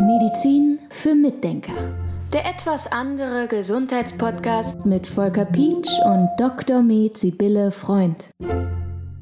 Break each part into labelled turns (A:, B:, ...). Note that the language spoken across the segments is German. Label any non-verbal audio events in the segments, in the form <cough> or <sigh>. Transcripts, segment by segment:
A: Medizin für Mitdenker. Der etwas andere Gesundheitspodcast mit Volker Pietsch und Dr. Med Sibylle Freund.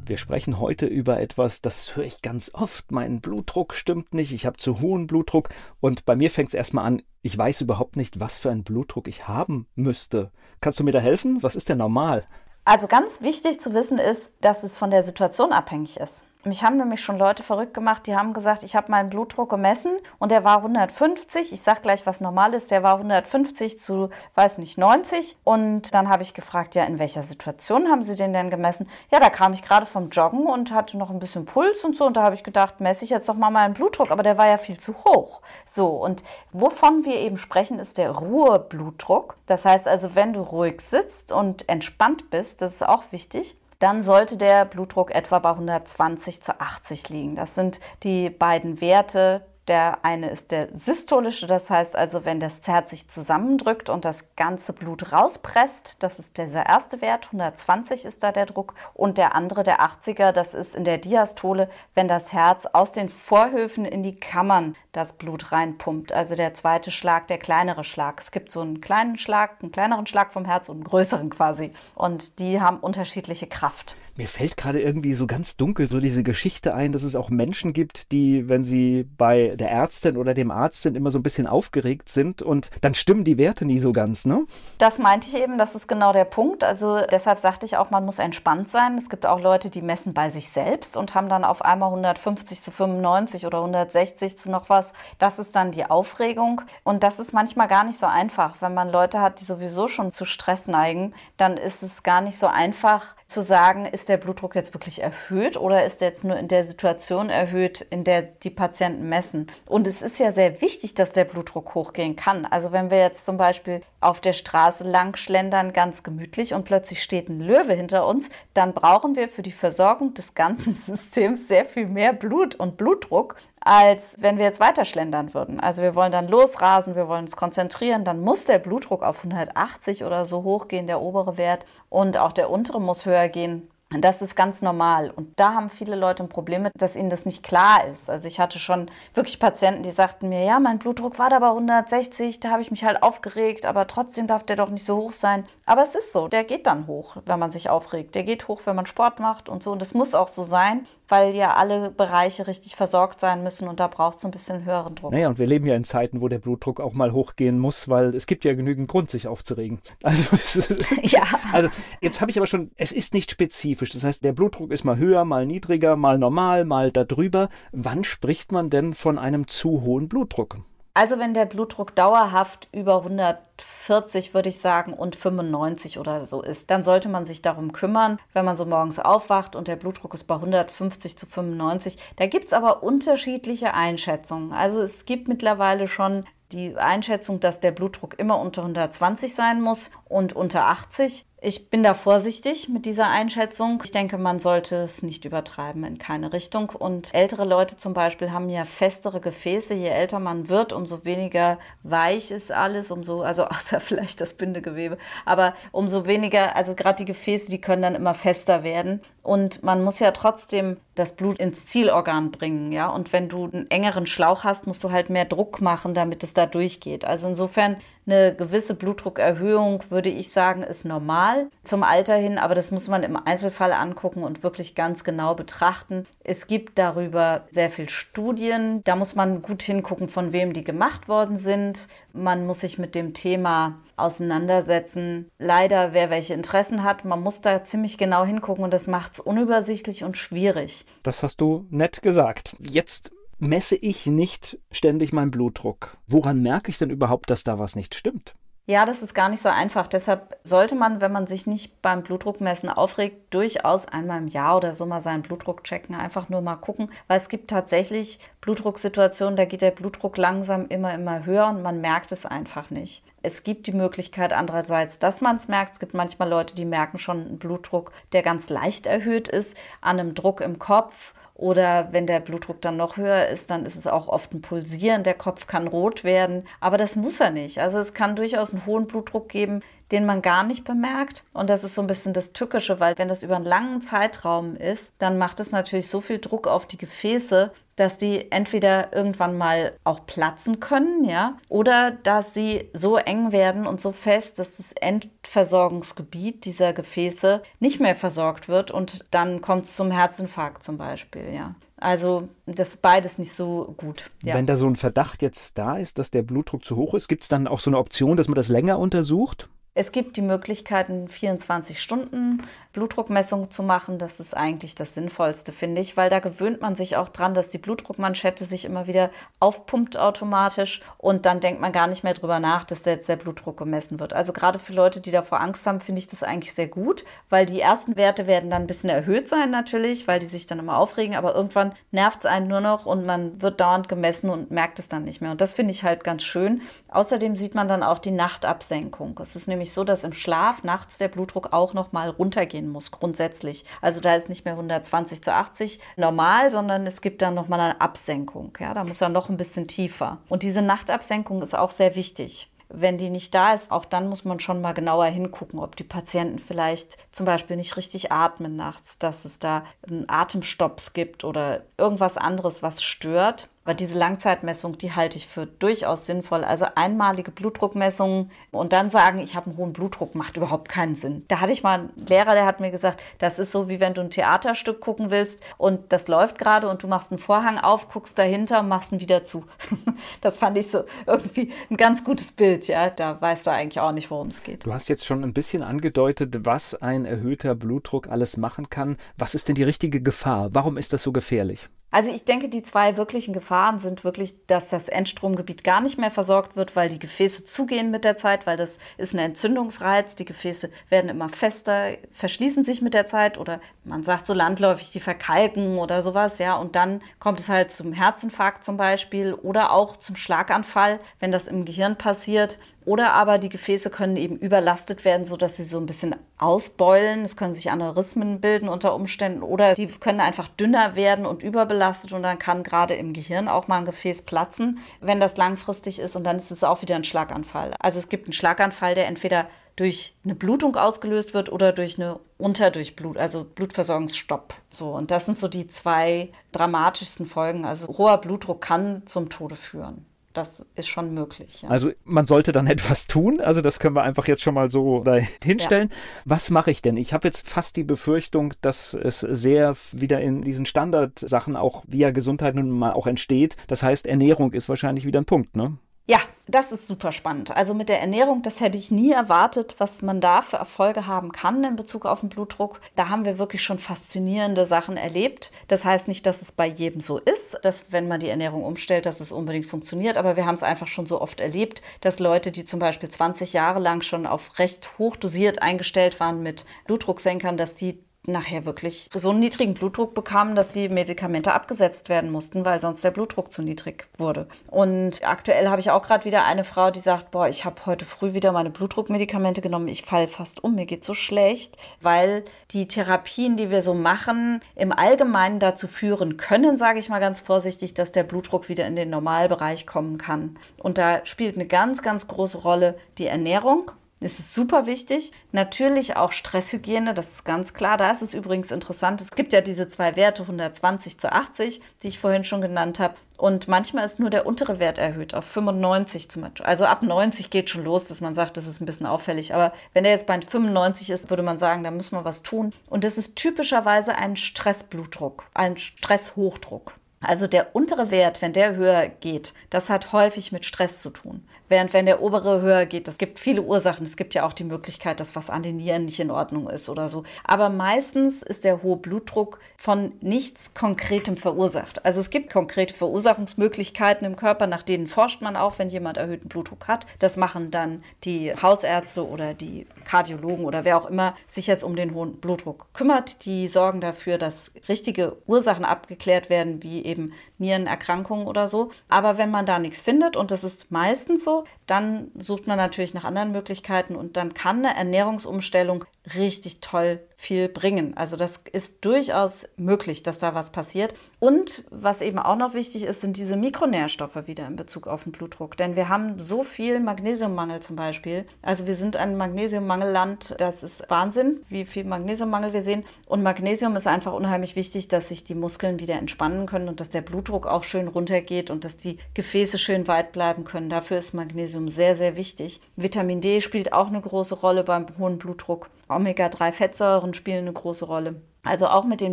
B: Wir sprechen heute über etwas, das höre ich ganz oft. Mein Blutdruck stimmt nicht, ich habe zu hohen Blutdruck und bei mir fängt es erstmal an, ich weiß überhaupt nicht, was für einen Blutdruck ich haben müsste. Kannst du mir da helfen? Was ist denn normal?
C: Also ganz wichtig zu wissen ist, dass es von der Situation abhängig ist. Mich haben nämlich schon Leute verrückt gemacht, die haben gesagt, ich habe meinen Blutdruck gemessen und der war 150. Ich sag gleich, was normal ist. Der war 150 zu, weiß nicht, 90. Und dann habe ich gefragt, ja, in welcher Situation haben Sie den denn gemessen? Ja, da kam ich gerade vom Joggen und hatte noch ein bisschen Puls und so. Und da habe ich gedacht, messe ich jetzt doch mal meinen Blutdruck. Aber der war ja viel zu hoch. So, und wovon wir eben sprechen, ist der Ruheblutdruck. Das heißt also, wenn du ruhig sitzt und entspannt bist, das ist auch wichtig, dann sollte der Blutdruck etwa bei 120 zu 80 liegen. Das sind die beiden Werte, der eine ist der systolische, das heißt also, wenn das Herz sich zusammendrückt und das ganze Blut rauspresst, das ist dieser erste Wert, 120 ist da der Druck. Und der andere, der 80er, das ist in der Diastole, wenn das Herz aus den Vorhöfen in die Kammern das Blut reinpumpt. Also der zweite Schlag, der kleinere Schlag. Es gibt so einen kleinen Schlag, einen kleineren Schlag vom Herz und einen größeren quasi. Und die haben unterschiedliche Kraft.
B: Mir fällt gerade irgendwie so ganz dunkel so diese Geschichte ein, dass es auch Menschen gibt, die, wenn sie bei der Ärztin oder dem Arzt sind, immer so ein bisschen aufgeregt sind und dann stimmen die Werte nie so ganz, ne?
C: Das meinte ich eben, das ist genau der Punkt. Also deshalb sagte ich auch, man muss entspannt sein. Es gibt auch Leute, die messen bei sich selbst und haben dann auf einmal 150 zu 95 oder 160 zu noch was. Das ist dann die Aufregung und das ist manchmal gar nicht so einfach. Wenn man Leute hat, die sowieso schon zu Stress neigen, dann ist es gar nicht so einfach zu sagen, ist der Blutdruck jetzt wirklich erhöht oder ist er jetzt nur in der Situation erhöht, in der die Patienten messen? Und es ist ja sehr wichtig, dass der Blutdruck hochgehen kann. Also wenn wir jetzt zum Beispiel auf der Straße lang schlendern, ganz gemütlich und plötzlich steht ein Löwe hinter uns, dann brauchen wir für die Versorgung des ganzen <laughs> Systems sehr viel mehr Blut und Blutdruck, als wenn wir jetzt weiter schlendern würden. Also wir wollen dann losrasen, wir wollen uns konzentrieren, dann muss der Blutdruck auf 180 oder so hochgehen, der obere Wert, und auch der untere muss höher gehen. Das ist ganz normal. Und da haben viele Leute ein Problem mit, dass ihnen das nicht klar ist. Also ich hatte schon wirklich Patienten, die sagten mir, ja, mein Blutdruck war da bei 160, da habe ich mich halt aufgeregt, aber trotzdem darf der doch nicht so hoch sein. Aber es ist so, der geht dann hoch, wenn man sich aufregt. Der geht hoch, wenn man Sport macht und so. Und das muss auch so sein weil ja alle Bereiche richtig versorgt sein müssen und da braucht es ein bisschen höheren Druck.
B: Naja, und wir leben ja in Zeiten, wo der Blutdruck auch mal hochgehen muss, weil es gibt ja genügend Grund, sich aufzuregen. <laughs> Also, <laughs> ja. also jetzt habe ich aber schon, es ist nicht spezifisch. Das heißt, der Blutdruck ist mal höher, mal niedriger, mal normal, mal darüber. Wann spricht man denn von einem zu hohen Blutdruck?
C: Also wenn der Blutdruck dauerhaft über 140, würde ich sagen, und 95 oder so ist, dann sollte man sich darum kümmern, wenn man so morgens aufwacht und der Blutdruck ist bei 150 zu 95. Da gibt es aber unterschiedliche Einschätzungen. Also es gibt mittlerweile schon die Einschätzung, dass der Blutdruck immer unter 120 sein muss und unter 80. Ich bin da vorsichtig mit dieser Einschätzung. Ich denke, man sollte es nicht übertreiben in keine Richtung. Und ältere Leute zum Beispiel haben ja festere Gefäße. Je älter man wird, umso weniger weich ist alles, umso, also <laughs> außer vielleicht das Bindegewebe, aber umso weniger, also gerade die Gefäße, die können dann immer fester werden. Und man muss ja trotzdem das Blut ins Zielorgan bringen, ja. Und wenn du einen engeren Schlauch hast, musst du halt mehr Druck machen, damit es da durchgeht. Also insofern eine gewisse Blutdruckerhöhung, würde ich sagen, ist normal zum Alter hin, aber das muss man im Einzelfall angucken und wirklich ganz genau betrachten. Es gibt darüber sehr viel Studien. Da muss man gut hingucken, von wem die gemacht worden sind. Man muss sich mit dem Thema auseinandersetzen. Leider, wer welche Interessen hat, man muss da ziemlich genau hingucken und das macht es unübersichtlich und schwierig.
B: Das hast du nett gesagt. Jetzt messe ich nicht ständig meinen Blutdruck. Woran merke ich denn überhaupt, dass da was nicht stimmt?
C: Ja, das ist gar nicht so einfach. Deshalb sollte man, wenn man sich nicht beim Blutdruckmessen aufregt, durchaus einmal im Jahr oder so mal seinen Blutdruck checken. Einfach nur mal gucken, weil es gibt tatsächlich Blutdrucksituationen, da geht der Blutdruck langsam immer, immer höher und man merkt es einfach nicht. Es gibt die Möglichkeit andererseits, dass man es merkt. Es gibt manchmal Leute, die merken schon einen Blutdruck, der ganz leicht erhöht ist, an einem Druck im Kopf oder wenn der Blutdruck dann noch höher ist, dann ist es auch oft ein Pulsieren. Der Kopf kann rot werden. Aber das muss er nicht. Also es kann durchaus einen hohen Blutdruck geben, den man gar nicht bemerkt. Und das ist so ein bisschen das Tückische, weil wenn das über einen langen Zeitraum ist, dann macht es natürlich so viel Druck auf die Gefäße, dass die entweder irgendwann mal auch platzen können, ja, oder dass sie so eng werden und so fest, dass das Endversorgungsgebiet dieser Gefäße nicht mehr versorgt wird und dann kommt es zum Herzinfarkt zum Beispiel, ja. Also das ist beides nicht so gut.
B: Ja. Wenn da so ein Verdacht jetzt da ist, dass der Blutdruck zu hoch ist, gibt es dann auch so eine Option, dass man das länger untersucht?
C: Es gibt die Möglichkeiten, 24 Stunden Blutdruckmessung zu machen. Das ist eigentlich das Sinnvollste, finde ich, weil da gewöhnt man sich auch dran, dass die Blutdruckmanschette sich immer wieder aufpumpt automatisch und dann denkt man gar nicht mehr drüber nach, dass da jetzt der Blutdruck gemessen wird. Also gerade für Leute, die davor Angst haben, finde ich das eigentlich sehr gut, weil die ersten Werte werden dann ein bisschen erhöht sein natürlich, weil die sich dann immer aufregen, aber irgendwann nervt es einen nur noch und man wird dauernd gemessen und merkt es dann nicht mehr. Und das finde ich halt ganz schön. Außerdem sieht man dann auch die Nachtabsenkung. Es ist nämlich nämlich so, dass im Schlaf nachts der Blutdruck auch noch mal runtergehen muss, grundsätzlich. Also da ist nicht mehr 120 zu 80 normal, sondern es gibt dann noch mal eine Absenkung. Ja, da muss er noch ein bisschen tiefer. Und diese Nachtabsenkung ist auch sehr wichtig. Wenn die nicht da ist, auch dann muss man schon mal genauer hingucken, ob die Patienten vielleicht zum Beispiel nicht richtig atmen nachts, dass es da Atemstopps gibt oder irgendwas anderes, was stört. Aber diese Langzeitmessung, die halte ich für durchaus sinnvoll. Also einmalige Blutdruckmessungen und dann sagen, ich habe einen hohen Blutdruck, macht überhaupt keinen Sinn. Da hatte ich mal einen Lehrer, der hat mir gesagt, das ist so, wie wenn du ein Theaterstück gucken willst und das läuft gerade und du machst einen Vorhang auf, guckst dahinter, machst ihn wieder zu. <laughs> das fand ich so irgendwie ein ganz gutes Bild, ja. Da weißt du eigentlich auch nicht, worum es geht.
B: Du hast jetzt schon ein bisschen angedeutet, was ein erhöhter Blutdruck alles machen kann. Was ist denn die richtige Gefahr? Warum ist das so gefährlich?
C: Also ich denke, die zwei wirklichen Gefahren sind wirklich, dass das Endstromgebiet gar nicht mehr versorgt wird, weil die Gefäße zugehen mit der Zeit, weil das ist ein Entzündungsreiz. Die Gefäße werden immer fester, verschließen sich mit der Zeit oder man sagt so landläufig, die verkalken oder sowas, ja. Und dann kommt es halt zum Herzinfarkt zum Beispiel oder auch zum Schlaganfall, wenn das im Gehirn passiert. Oder aber die Gefäße können eben überlastet werden, sodass sie so ein bisschen ausbeulen. Es können sich Aneurysmen bilden unter Umständen oder die können einfach dünner werden und überbelastet und dann kann gerade im Gehirn auch mal ein Gefäß platzen, wenn das langfristig ist und dann ist es auch wieder ein Schlaganfall. Also es gibt einen Schlaganfall, der entweder durch eine Blutung ausgelöst wird oder durch eine Unterdurchblut, also Blutversorgungsstopp. So, und das sind so die zwei dramatischsten Folgen. Also hoher Blutdruck kann zum Tode führen das ist schon möglich.
B: Ja. Also man sollte dann etwas tun. Also das können wir einfach jetzt schon mal so hinstellen. Ja. Was mache ich denn? Ich habe jetzt fast die Befürchtung, dass es sehr wieder in diesen Standardsachen auch via Gesundheit nun mal auch entsteht. Das heißt, Ernährung ist wahrscheinlich wieder ein Punkt, ne?
C: Ja, das ist super spannend. Also mit der Ernährung, das hätte ich nie erwartet, was man da für Erfolge haben kann in Bezug auf den Blutdruck. Da haben wir wirklich schon faszinierende Sachen erlebt. Das heißt nicht, dass es bei jedem so ist, dass wenn man die Ernährung umstellt, dass es unbedingt funktioniert. Aber wir haben es einfach schon so oft erlebt, dass Leute, die zum Beispiel 20 Jahre lang schon auf recht hoch dosiert eingestellt waren mit Blutdrucksenkern, dass die nachher wirklich so einen niedrigen Blutdruck bekamen, dass die Medikamente abgesetzt werden mussten, weil sonst der Blutdruck zu niedrig wurde. Und aktuell habe ich auch gerade wieder eine Frau, die sagt, boah, ich habe heute früh wieder meine Blutdruckmedikamente genommen, ich falle fast um, mir geht so schlecht, weil die Therapien, die wir so machen, im Allgemeinen dazu führen können, sage ich mal ganz vorsichtig, dass der Blutdruck wieder in den Normalbereich kommen kann. Und da spielt eine ganz, ganz große Rolle die Ernährung es ist super wichtig. Natürlich auch Stresshygiene, das ist ganz klar. Da ist es übrigens interessant. Es gibt ja diese zwei Werte 120 zu 80, die ich vorhin schon genannt habe. Und manchmal ist nur der untere Wert erhöht auf 95 zum Beispiel. Also ab 90 geht schon los, dass man sagt, das ist ein bisschen auffällig. Aber wenn der jetzt bei 95 ist, würde man sagen, da muss man was tun. Und das ist typischerweise ein Stressblutdruck, ein Stresshochdruck. Also der untere Wert, wenn der höher geht, das hat häufig mit Stress zu tun. Während wenn der obere höher geht, es gibt viele Ursachen. Es gibt ja auch die Möglichkeit, dass was an den Nieren nicht in Ordnung ist oder so. Aber meistens ist der hohe Blutdruck von nichts Konkretem verursacht. Also es gibt konkrete Verursachungsmöglichkeiten im Körper, nach denen forscht man auch, wenn jemand erhöhten Blutdruck hat. Das machen dann die Hausärzte oder die Kardiologen oder wer auch immer sich jetzt um den hohen Blutdruck kümmert. Die sorgen dafür, dass richtige Ursachen abgeklärt werden, wie eben Nierenerkrankungen oder so. Aber wenn man da nichts findet, und das ist meistens so, dann sucht man natürlich nach anderen Möglichkeiten und dann kann eine Ernährungsumstellung richtig toll viel bringen. Also das ist durchaus möglich, dass da was passiert. Und was eben auch noch wichtig ist, sind diese Mikronährstoffe wieder in Bezug auf den Blutdruck. Denn wir haben so viel Magnesiummangel zum Beispiel. Also wir sind ein Magnesiummangelland. Das ist Wahnsinn, wie viel Magnesiummangel wir sehen. Und Magnesium ist einfach unheimlich wichtig, dass sich die Muskeln wieder entspannen können und dass der Blutdruck auch schön runtergeht und dass die Gefäße schön weit bleiben können. Dafür ist Magnesium sehr, sehr wichtig. Vitamin D spielt auch eine große Rolle beim hohen Blutdruck. Omega-3-Fettsäuren spielen eine große Rolle. Also auch mit den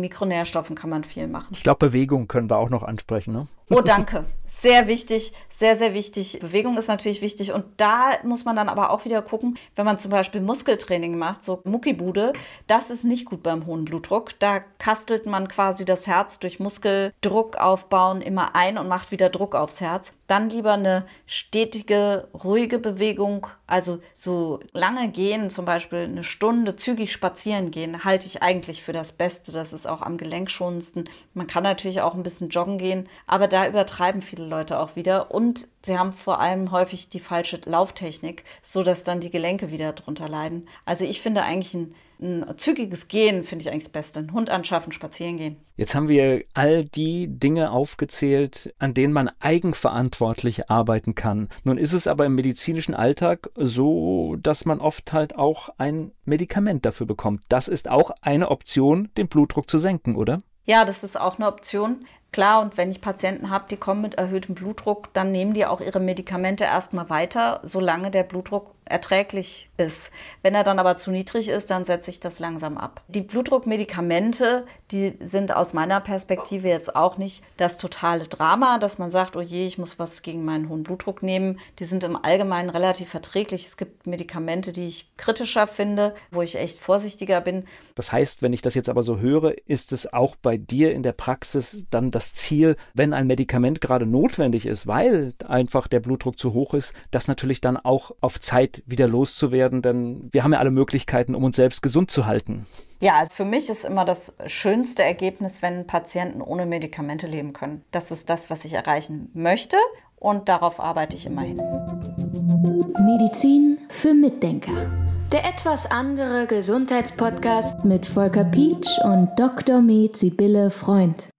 C: Mikronährstoffen kann man viel machen.
B: Ich glaube, Bewegung können wir auch noch ansprechen. Ne?
C: Oh, <laughs> danke. Sehr wichtig, sehr, sehr wichtig. Bewegung ist natürlich wichtig. Und da muss man dann aber auch wieder gucken, wenn man zum Beispiel Muskeltraining macht, so Muckibude, das ist nicht gut beim hohen Blutdruck. Da kastelt man quasi das Herz durch Muskeldruck aufbauen immer ein und macht wieder Druck aufs Herz. Dann lieber eine stetige, ruhige Bewegung, also so lange gehen, zum Beispiel eine Stunde zügig spazieren gehen, halte ich eigentlich für das Beste. Das ist auch am gelenkschonendsten. Man kann natürlich auch ein bisschen joggen gehen, aber da übertreiben viele Leute auch wieder und sie haben vor allem häufig die falsche Lauftechnik, so dass dann die Gelenke wieder drunter leiden. Also ich finde eigentlich ein, ein zügiges Gehen finde ich eigentlich das Beste. Einen Hund anschaffen, spazieren gehen.
B: Jetzt haben wir all die Dinge aufgezählt, an denen man eigenverantwortlich arbeiten kann. Nun ist es aber im medizinischen Alltag so, dass man oft halt auch ein Medikament dafür bekommt. Das ist auch eine Option, den Blutdruck zu senken, oder?
C: Ja, das ist auch eine Option. Klar, und wenn ich Patienten habe, die kommen mit erhöhtem Blutdruck, dann nehmen die auch ihre Medikamente erstmal weiter, solange der Blutdruck erträglich ist. Wenn er dann aber zu niedrig ist, dann setze ich das langsam ab. Die Blutdruckmedikamente, die sind aus meiner Perspektive jetzt auch nicht das totale Drama, dass man sagt, oh je, ich muss was gegen meinen hohen Blutdruck nehmen. Die sind im Allgemeinen relativ verträglich. Es gibt Medikamente, die ich kritischer finde, wo ich echt vorsichtiger bin.
B: Das heißt, wenn ich das jetzt aber so höre, ist es auch bei dir in der Praxis dann das Ziel, wenn ein Medikament gerade notwendig ist, weil einfach der Blutdruck zu hoch ist, das natürlich dann auch auf Zeit wieder loszuwerden, denn wir haben ja alle Möglichkeiten, um uns selbst gesund zu halten.
C: Ja, also für mich ist immer das schönste Ergebnis, wenn Patienten ohne Medikamente leben können. Das ist das, was ich erreichen möchte und darauf arbeite ich immerhin.
A: Medizin für Mitdenker. Der etwas andere Gesundheitspodcast mit Volker Pietsch und Dr. Med Sibylle Freund.